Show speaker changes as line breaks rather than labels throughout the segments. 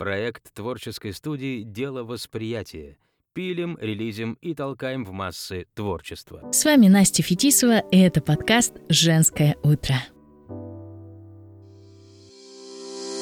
Проект творческой студии «Дело восприятия». Пилим, релизим и толкаем в массы творчество.
С вами Настя Фетисова, и это подкаст «Женское утро».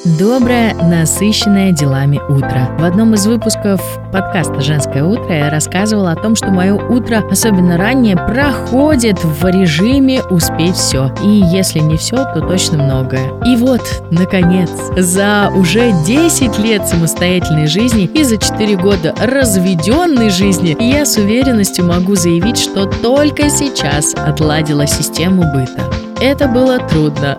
Доброе, насыщенное делами утро. В одном из выпусков подкаста «Женское утро» я рассказывала о том, что мое утро, особенно раннее, проходит в режиме «успеть все». И если не все, то точно многое. И вот, наконец, за уже 10 лет самостоятельной жизни и за 4 года разведенной жизни я с уверенностью могу заявить, что только сейчас отладила систему быта. Это было трудно.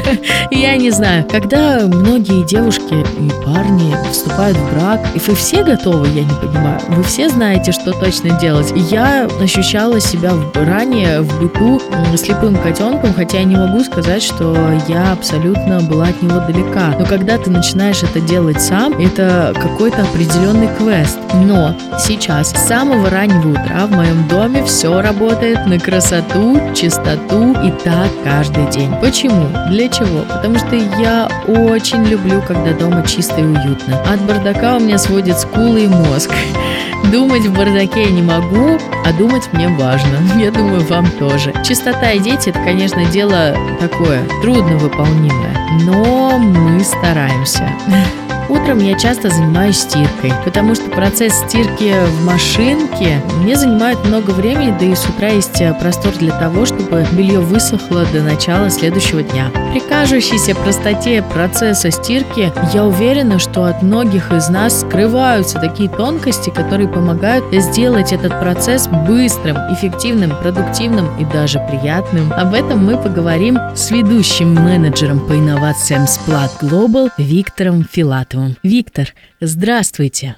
Я не знаю, когда многие девушки и парни вступают в брак, и вы все готовы, я не понимаю. Вы все знаете, что точно делать. Я ощущала себя ранее в быту слепым котенком, хотя я не могу сказать, что я абсолютно была от него далека. Но когда ты начинаешь это делать сам, это какой-то определенный квест. Но сейчас, с самого раннего утра в моем доме все работает на красоту, чистоту и так каждый день. Почему? Для чего? Потому что я очень люблю, когда дома чисто и уютно. От бардака у меня сводит скулы и мозг. Думать в бардаке я не могу, а думать мне важно. Я думаю, вам тоже. Чистота и дети – это, конечно, дело такое трудновыполнимое, но мы стараемся. Утром я часто занимаюсь стиркой, потому что процесс стирки в машинке мне занимает много времени, да и с утра есть э, простор для того, чтобы белье высохло до начала следующего дня. При кажущейся простоте процесса стирки я уверена, что от многих из нас скрываются такие тонкости, которые помогают сделать этот процесс быстрым, эффективным, продуктивным и даже приятным. Об этом мы поговорим с ведущим менеджером по инновациям Splat Global Виктором Филатовым. Филатовым. Виктор, здравствуйте.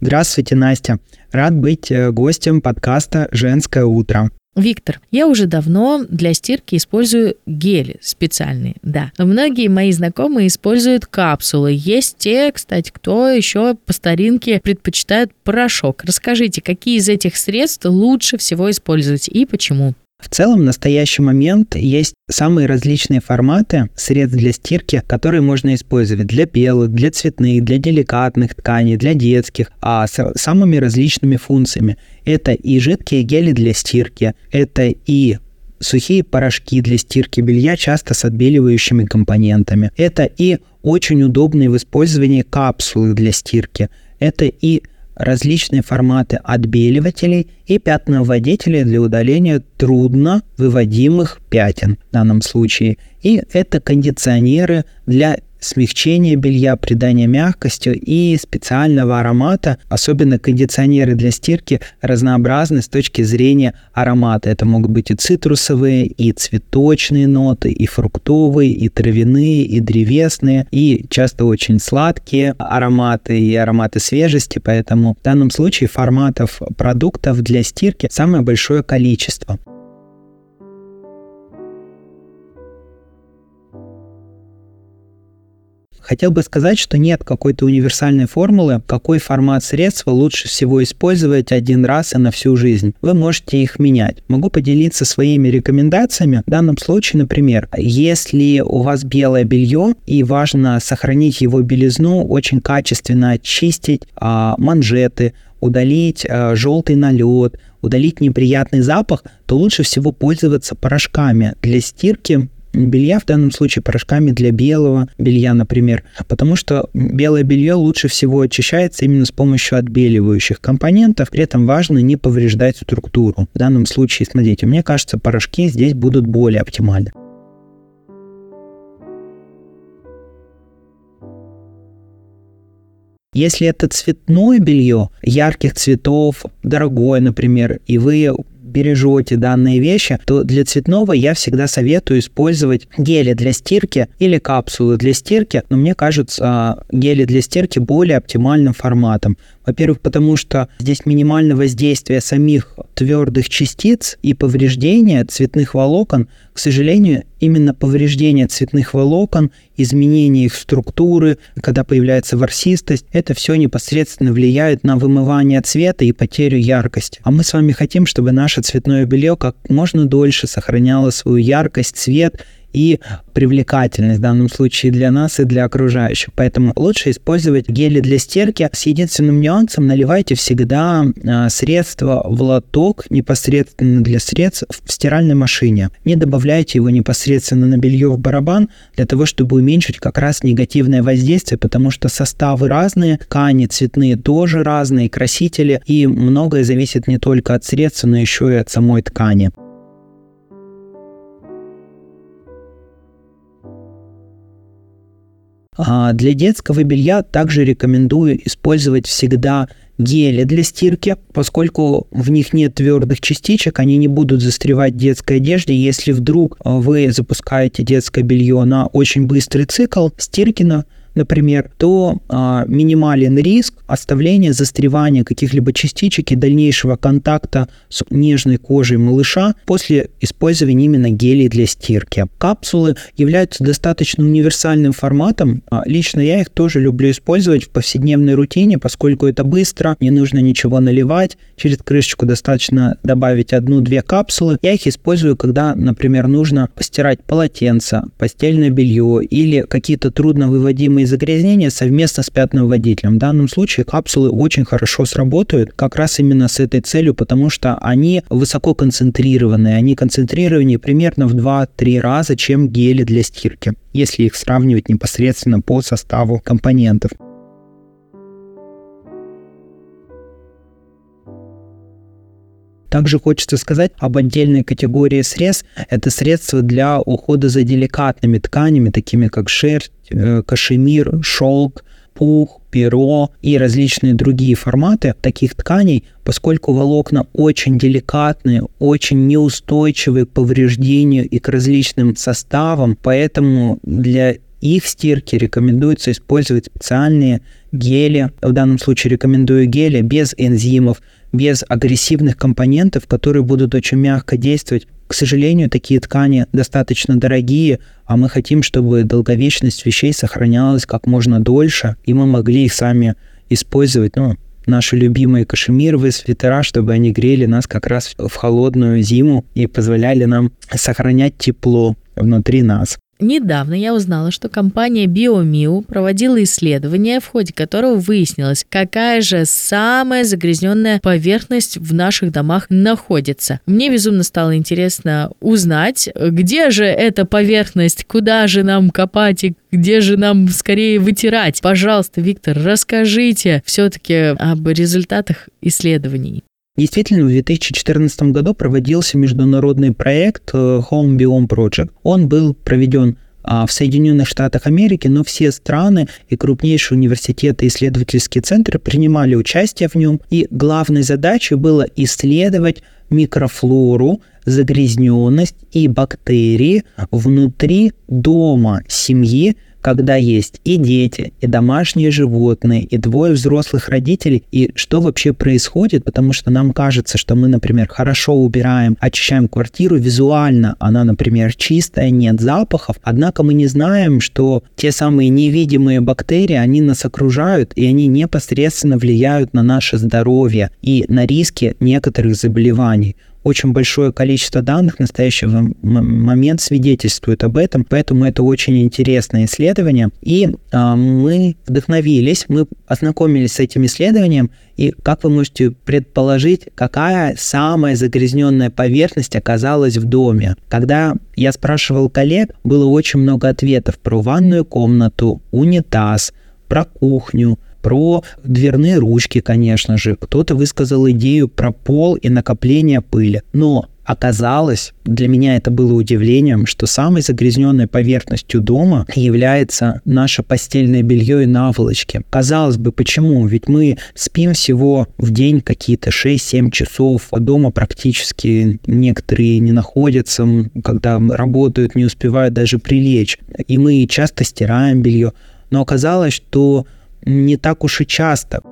Здравствуйте, Настя. Рад быть э, гостем подкаста «Женское утро».
Виктор, я уже давно для стирки использую гели специальные, да. Но многие мои знакомые используют капсулы. Есть те, кстати, кто еще по старинке предпочитают порошок. Расскажите, какие из этих средств лучше всего использовать и почему?
В целом, в настоящий момент есть самые различные форматы средств для стирки, которые можно использовать для белых, для цветных, для деликатных тканей, для детских, а с самыми различными функциями. Это и жидкие гели для стирки, это и сухие порошки для стирки белья, часто с отбеливающими компонентами. Это и очень удобные в использовании капсулы для стирки. Это и различные форматы отбеливателей и пятновыводителей для удаления трудно выводимых пятен в данном случае. И это кондиционеры для смягчение белья, придание мягкости и специального аромата, особенно кондиционеры для стирки, разнообразны с точки зрения аромата. Это могут быть и цитрусовые, и цветочные ноты, и фруктовые, и травяные, и древесные, и часто очень сладкие ароматы и ароматы свежести, поэтому в данном случае форматов продуктов для стирки самое большое количество. Хотел бы сказать, что нет какой-то универсальной формулы, какой формат средства лучше всего использовать один раз и на всю жизнь. Вы можете их менять. Могу поделиться своими рекомендациями. В данном случае, например, если у вас белое белье и важно сохранить его белизну, очень качественно очистить а, манжеты, удалить а, желтый налет, удалить неприятный запах, то лучше всего пользоваться порошками для стирки белья, в данном случае порошками для белого белья, например, потому что белое белье лучше всего очищается именно с помощью отбеливающих компонентов, при этом важно не повреждать структуру. В данном случае, смотрите, мне кажется, порошки здесь будут более оптимальны. Если это цветное белье, ярких цветов, дорогое, например, и вы бережете данные вещи, то для цветного я всегда советую использовать гели для стирки или капсулы для стирки, но мне кажется, гели для стирки более оптимальным форматом. Во-первых, потому что здесь минимальное воздействие самих твердых частиц и повреждения цветных волокон. К сожалению, именно повреждение цветных волокон, изменение их структуры, когда появляется ворсистость, это все непосредственно влияет на вымывание цвета и потерю яркости. А мы с вами хотим, чтобы наше цветное белье как можно дольше сохраняло свою яркость, цвет и привлекательность в данном случае для нас и для окружающих. Поэтому лучше использовать гели для стирки. С единственным нюансом наливайте всегда а, средство в лоток непосредственно для средств в стиральной машине. Не добавляйте его непосредственно на белье в барабан для того, чтобы уменьшить как раз негативное воздействие, потому что составы разные, ткани цветные тоже разные, красители, и многое зависит не только от средства, но еще и от самой ткани. Для детского белья также рекомендую использовать всегда гели для стирки, поскольку в них нет твердых частичек, они не будут застревать в детской одежде. Если вдруг вы запускаете детское белье на очень быстрый цикл стирки на например, то а, минимален риск оставления, застревания каких-либо частичек и дальнейшего контакта с нежной кожей малыша после использования именно гелей для стирки. Капсулы являются достаточно универсальным форматом. А, лично я их тоже люблю использовать в повседневной рутине, поскольку это быстро, не нужно ничего наливать, через крышечку достаточно добавить одну-две капсулы. Я их использую, когда, например, нужно постирать полотенце, постельное белье или какие-то трудновыводимые и загрязнения совместно с пятновыводителем. В данном случае капсулы очень хорошо сработают как раз именно с этой целью, потому что они высоко концентрированные. Они концентрированы примерно в 2-3 раза, чем гели для стирки, если их сравнивать непосредственно по составу компонентов. Также хочется сказать об отдельной категории средств. Это средства для ухода за деликатными тканями, такими как шерсть, э, кашемир, шелк, пух, перо и различные другие форматы таких тканей, поскольку волокна очень деликатные, очень неустойчивые к повреждению и к различным составам, поэтому для их стирки рекомендуется использовать специальные гели. В данном случае рекомендую гели без энзимов, без агрессивных компонентов, которые будут очень мягко действовать. К сожалению, такие ткани достаточно дорогие, а мы хотим, чтобы долговечность вещей сохранялась как можно дольше, и мы могли их сами использовать, ну, наши любимые кашемировые свитера, чтобы они грели нас как раз в холодную зиму и позволяли нам сохранять тепло внутри нас.
Недавно я узнала, что компания BioMiu проводила исследование, в ходе которого выяснилось, какая же самая загрязненная поверхность в наших домах находится. Мне безумно стало интересно узнать, где же эта поверхность, куда же нам копать и где же нам скорее вытирать. Пожалуйста, Виктор, расскажите все-таки об результатах исследований.
Действительно, в 2014 году проводился международный проект э, Home Biome Project. Он был проведен а, в Соединенных Штатах Америки, но все страны и крупнейшие университеты и исследовательские центры принимали участие в нем, и главной задачей было исследовать микрофлору, загрязненность и бактерии внутри дома семьи, когда есть и дети, и домашние животные, и двое взрослых родителей, и что вообще происходит, потому что нам кажется, что мы, например, хорошо убираем, очищаем квартиру визуально, она, например, чистая, нет запахов, однако мы не знаем, что те самые невидимые бактерии, они нас окружают, и они непосредственно влияют на наше здоровье и на риски некоторых заболеваний очень большое количество данных в настоящий момент свидетельствует об этом, поэтому это очень интересное исследование. И э, мы вдохновились, мы ознакомились с этим исследованием, и как вы можете предположить, какая самая загрязненная поверхность оказалась в доме? Когда я спрашивал коллег, было очень много ответов про ванную комнату, унитаз, про кухню, про дверные ручки, конечно же. Кто-то высказал идею про пол и накопление пыли. Но Оказалось, для меня это было удивлением, что самой загрязненной поверхностью дома является наше постельное белье и наволочки. Казалось бы, почему? Ведь мы спим всего в день какие-то 6-7 часов, а дома практически некоторые не находятся, когда работают, не успевают даже прилечь. И мы часто стираем белье. Но оказалось, что не так уж и часто.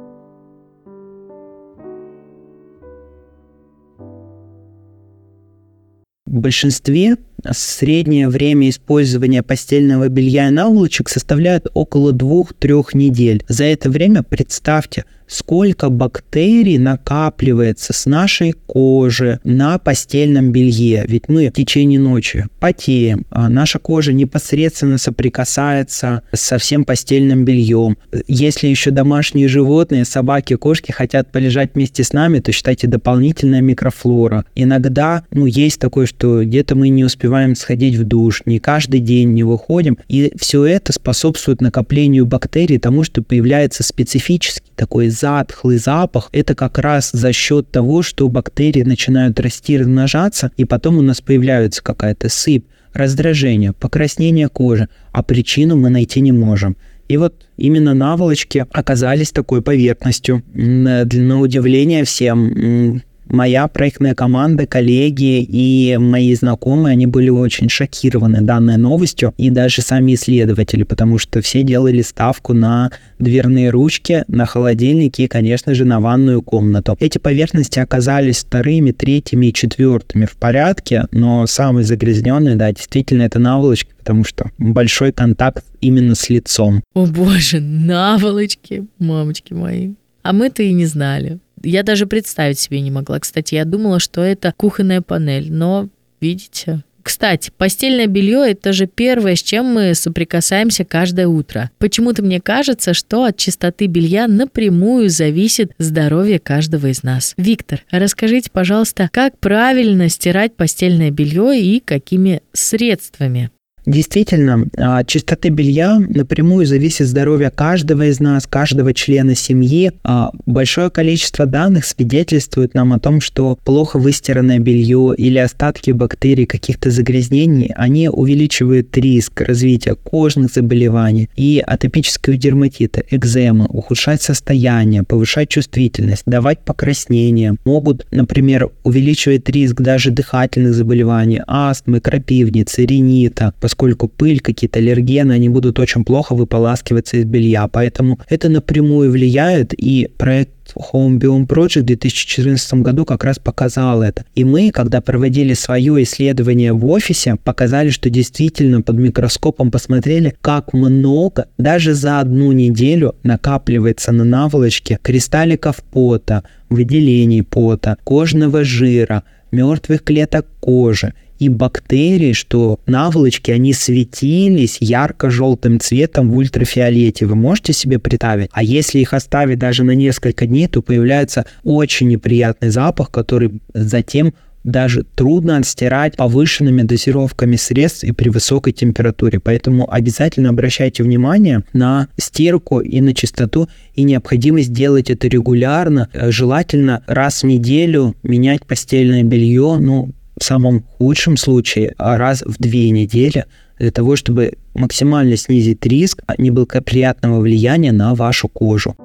В большинстве среднее время использования постельного белья и наволочек составляет около 2-3 недель. За это время представьте, сколько бактерий накапливается с нашей кожи на постельном белье. Ведь мы в течение ночи потеем, а наша кожа непосредственно соприкасается со всем постельным бельем. Если еще домашние животные, собаки, кошки хотят полежать вместе с нами, то считайте дополнительная микрофлора. Иногда, ну, есть такое, что где-то мы не успеваем сходить в душ, не каждый день не выходим, и все это способствует накоплению бактерий, тому, что появляется специфический такой затхлый запах. Это как раз за счет того, что бактерии начинают расти, размножаться, и потом у нас появляется какая-то сыпь, раздражение, покраснение кожи, а причину мы найти не можем. И вот именно наволочки оказались такой поверхностью. На удивление всем, моя проектная команда, коллеги и мои знакомые, они были очень шокированы данной новостью, и даже сами исследователи, потому что все делали ставку на дверные ручки, на холодильники и, конечно же, на ванную комнату. Эти поверхности оказались вторыми, третьими и четвертыми в порядке, но самый загрязненный, да, действительно, это наволочки, потому что большой контакт именно с лицом.
О боже, наволочки, мамочки мои. А мы-то и не знали. Я даже представить себе не могла. Кстати, я думала, что это кухонная панель, но видите, кстати, постельное белье – это же первое, с чем мы соприкасаемся каждое утро. Почему-то мне кажется, что от чистоты белья напрямую зависит здоровье каждого из нас. Виктор, расскажите, пожалуйста, как правильно стирать постельное белье и какими средствами?
Действительно, от чистоты белья напрямую зависит здоровье каждого из нас, каждого члена семьи. А большое количество данных свидетельствует нам о том, что плохо выстиранное белье или остатки бактерий, каких-то загрязнений, они увеличивают риск развития кожных заболеваний и атопического дерматита, экземы, ухудшать состояние, повышать чувствительность, давать покраснения, могут, например, увеличивать риск даже дыхательных заболеваний, астмы, крапивницы, ринита, поскольку пыль, какие-то аллергены, они будут очень плохо выполаскиваться из белья. Поэтому это напрямую влияет, и проект Home Biome Project в 2014 году как раз показал это. И мы, когда проводили свое исследование в офисе, показали, что действительно под микроскопом посмотрели, как много даже за одну неделю накапливается на наволочке кристалликов пота, выделений пота, кожного жира, мертвых клеток кожи и бактерии, что наволочки, они светились ярко-желтым цветом в ультрафиолете. Вы можете себе представить? А если их оставить даже на несколько дней, то появляется очень неприятный запах, который затем даже трудно отстирать повышенными дозировками средств и при высокой температуре. Поэтому обязательно обращайте внимание на стирку и на чистоту и необходимость делать это регулярно. Желательно раз в неделю менять постельное белье, ну, в самом худшем случае раз в две недели для того, чтобы максимально снизить риск неблагоприятного влияния на вашу кожу.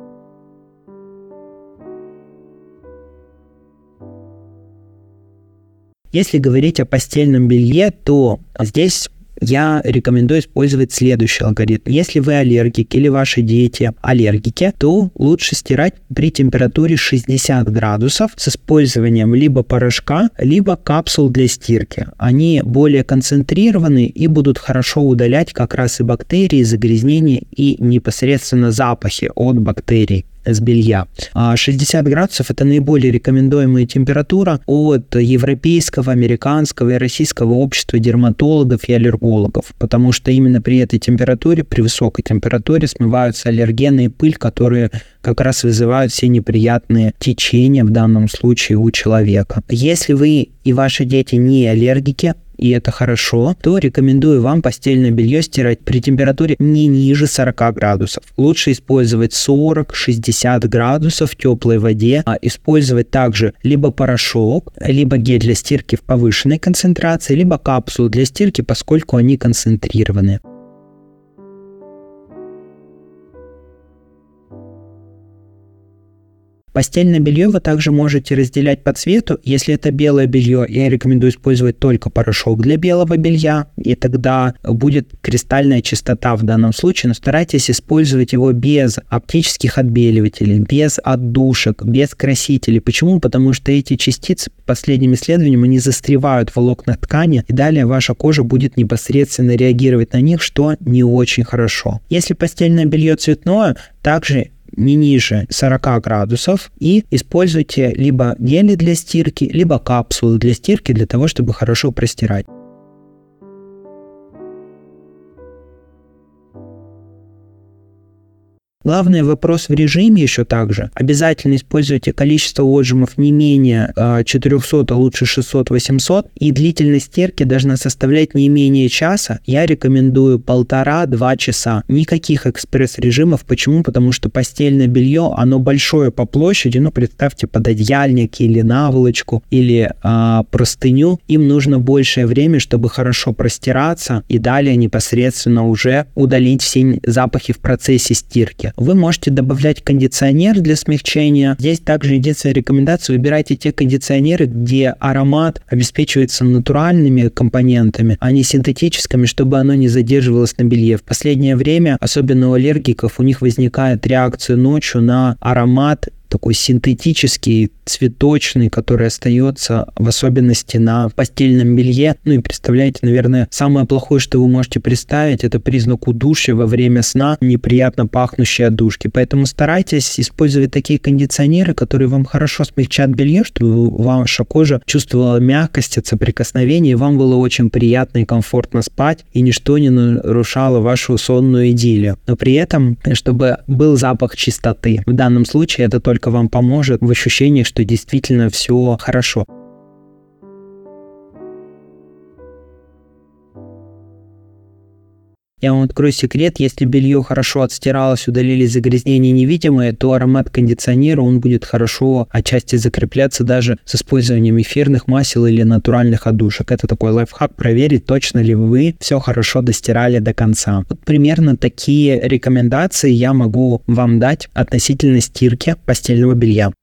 Если говорить о постельном белье, то здесь я рекомендую использовать следующий алгоритм. Если вы аллергик или ваши дети аллергики, то лучше стирать при температуре 60 градусов с использованием либо порошка, либо капсул для стирки. Они более концентрированы и будут хорошо удалять как раз и бактерии, загрязнения и непосредственно запахи от бактерий с белья. 60 а градусов – это наиболее рекомендуемая температура от европейского, американского и российского общества дерматологов и аллергологов, потому что именно при этой температуре, при высокой температуре смываются аллергены и пыль, которые как раз вызывают все неприятные течения в данном случае у человека. Если вы и ваши дети не аллергики, и это хорошо, то рекомендую вам постельное белье стирать при температуре не ниже 40 градусов. Лучше использовать 40-60 градусов в теплой воде, а использовать также либо порошок, либо гель для стирки в повышенной концентрации, либо капсулу для стирки, поскольку они концентрированы. Постельное белье вы также можете разделять по цвету. Если это белое белье, я рекомендую использовать только порошок для белого белья, и тогда будет кристальная чистота в данном случае, но старайтесь использовать его без оптических отбеливателей, без отдушек, без красителей. Почему? Потому что эти частицы, по последним исследованиям, они застревают в волокнах ткани, и далее ваша кожа будет непосредственно реагировать на них, что не очень хорошо. Если постельное белье цветное, также не ниже 40 градусов и используйте либо гели для стирки, либо капсулы для стирки для того, чтобы хорошо простирать. Главный вопрос в режиме еще также. Обязательно используйте количество отжимов не менее 400, а лучше 600-800. И длительность стирки должна составлять не менее часа. Я рекомендую полтора-два часа. Никаких экспресс-режимов. Почему? Потому что постельное белье, оно большое по площади. Ну, представьте, пододеяльник или наволочку, или а, простыню. Им нужно большее время, чтобы хорошо простираться и далее непосредственно уже удалить все запахи в процессе стирки. Вы можете добавлять кондиционер для смягчения. Здесь также единственная рекомендация, выбирайте те кондиционеры, где аромат обеспечивается натуральными компонентами, а не синтетическими, чтобы оно не задерживалось на белье. В последнее время, особенно у аллергиков, у них возникает реакция ночью на аромат такой синтетический, цветочный, который остается в особенности на постельном белье. Ну и представляете, наверное, самое плохое, что вы можете представить, это признак удушья во время сна, неприятно пахнущие отдушки. Поэтому старайтесь использовать такие кондиционеры, которые вам хорошо смягчат белье, чтобы ваша кожа чувствовала мягкость от соприкосновения, и вам было очень приятно и комфортно спать, и ничто не нарушало вашу сонную идиллию. Но при этом, чтобы был запах чистоты. В данном случае это только вам поможет в ощущении, что действительно все хорошо. Я вам открою секрет, если белье хорошо отстиралось, удалили загрязнения невидимые, то аромат кондиционера, он будет хорошо отчасти закрепляться даже с использованием эфирных масел или натуральных одушек. Это такой лайфхак, проверить, точно ли вы все хорошо достирали до конца. Вот примерно такие рекомендации я могу вам дать относительно стирки постельного белья.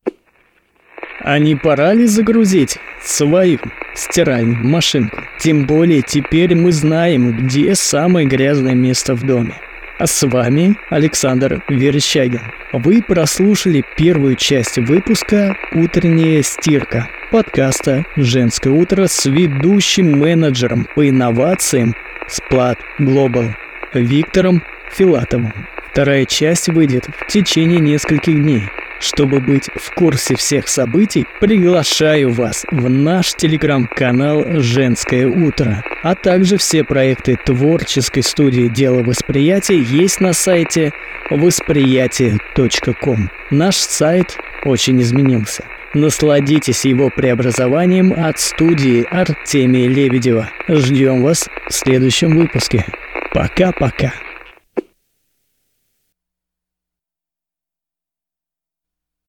А не пора ли загрузить свою стиральную машинку? Тем более теперь мы знаем, где самое грязное место в доме. А с вами Александр Верещагин. Вы прослушали первую часть выпуска «Утренняя стирка» подкаста «Женское утро» с ведущим менеджером по инновациям Сплат Global Виктором Филатовым. Вторая часть выйдет в течение нескольких дней – чтобы быть в курсе всех событий, приглашаю вас в наш телеграм-канал «Женское утро», а также все проекты творческой студии «Дело восприятия» есть на сайте восприятие.ком. Наш сайт очень изменился. Насладитесь его преобразованием от студии Артемия Лебедева. Ждем вас в следующем выпуске. Пока-пока.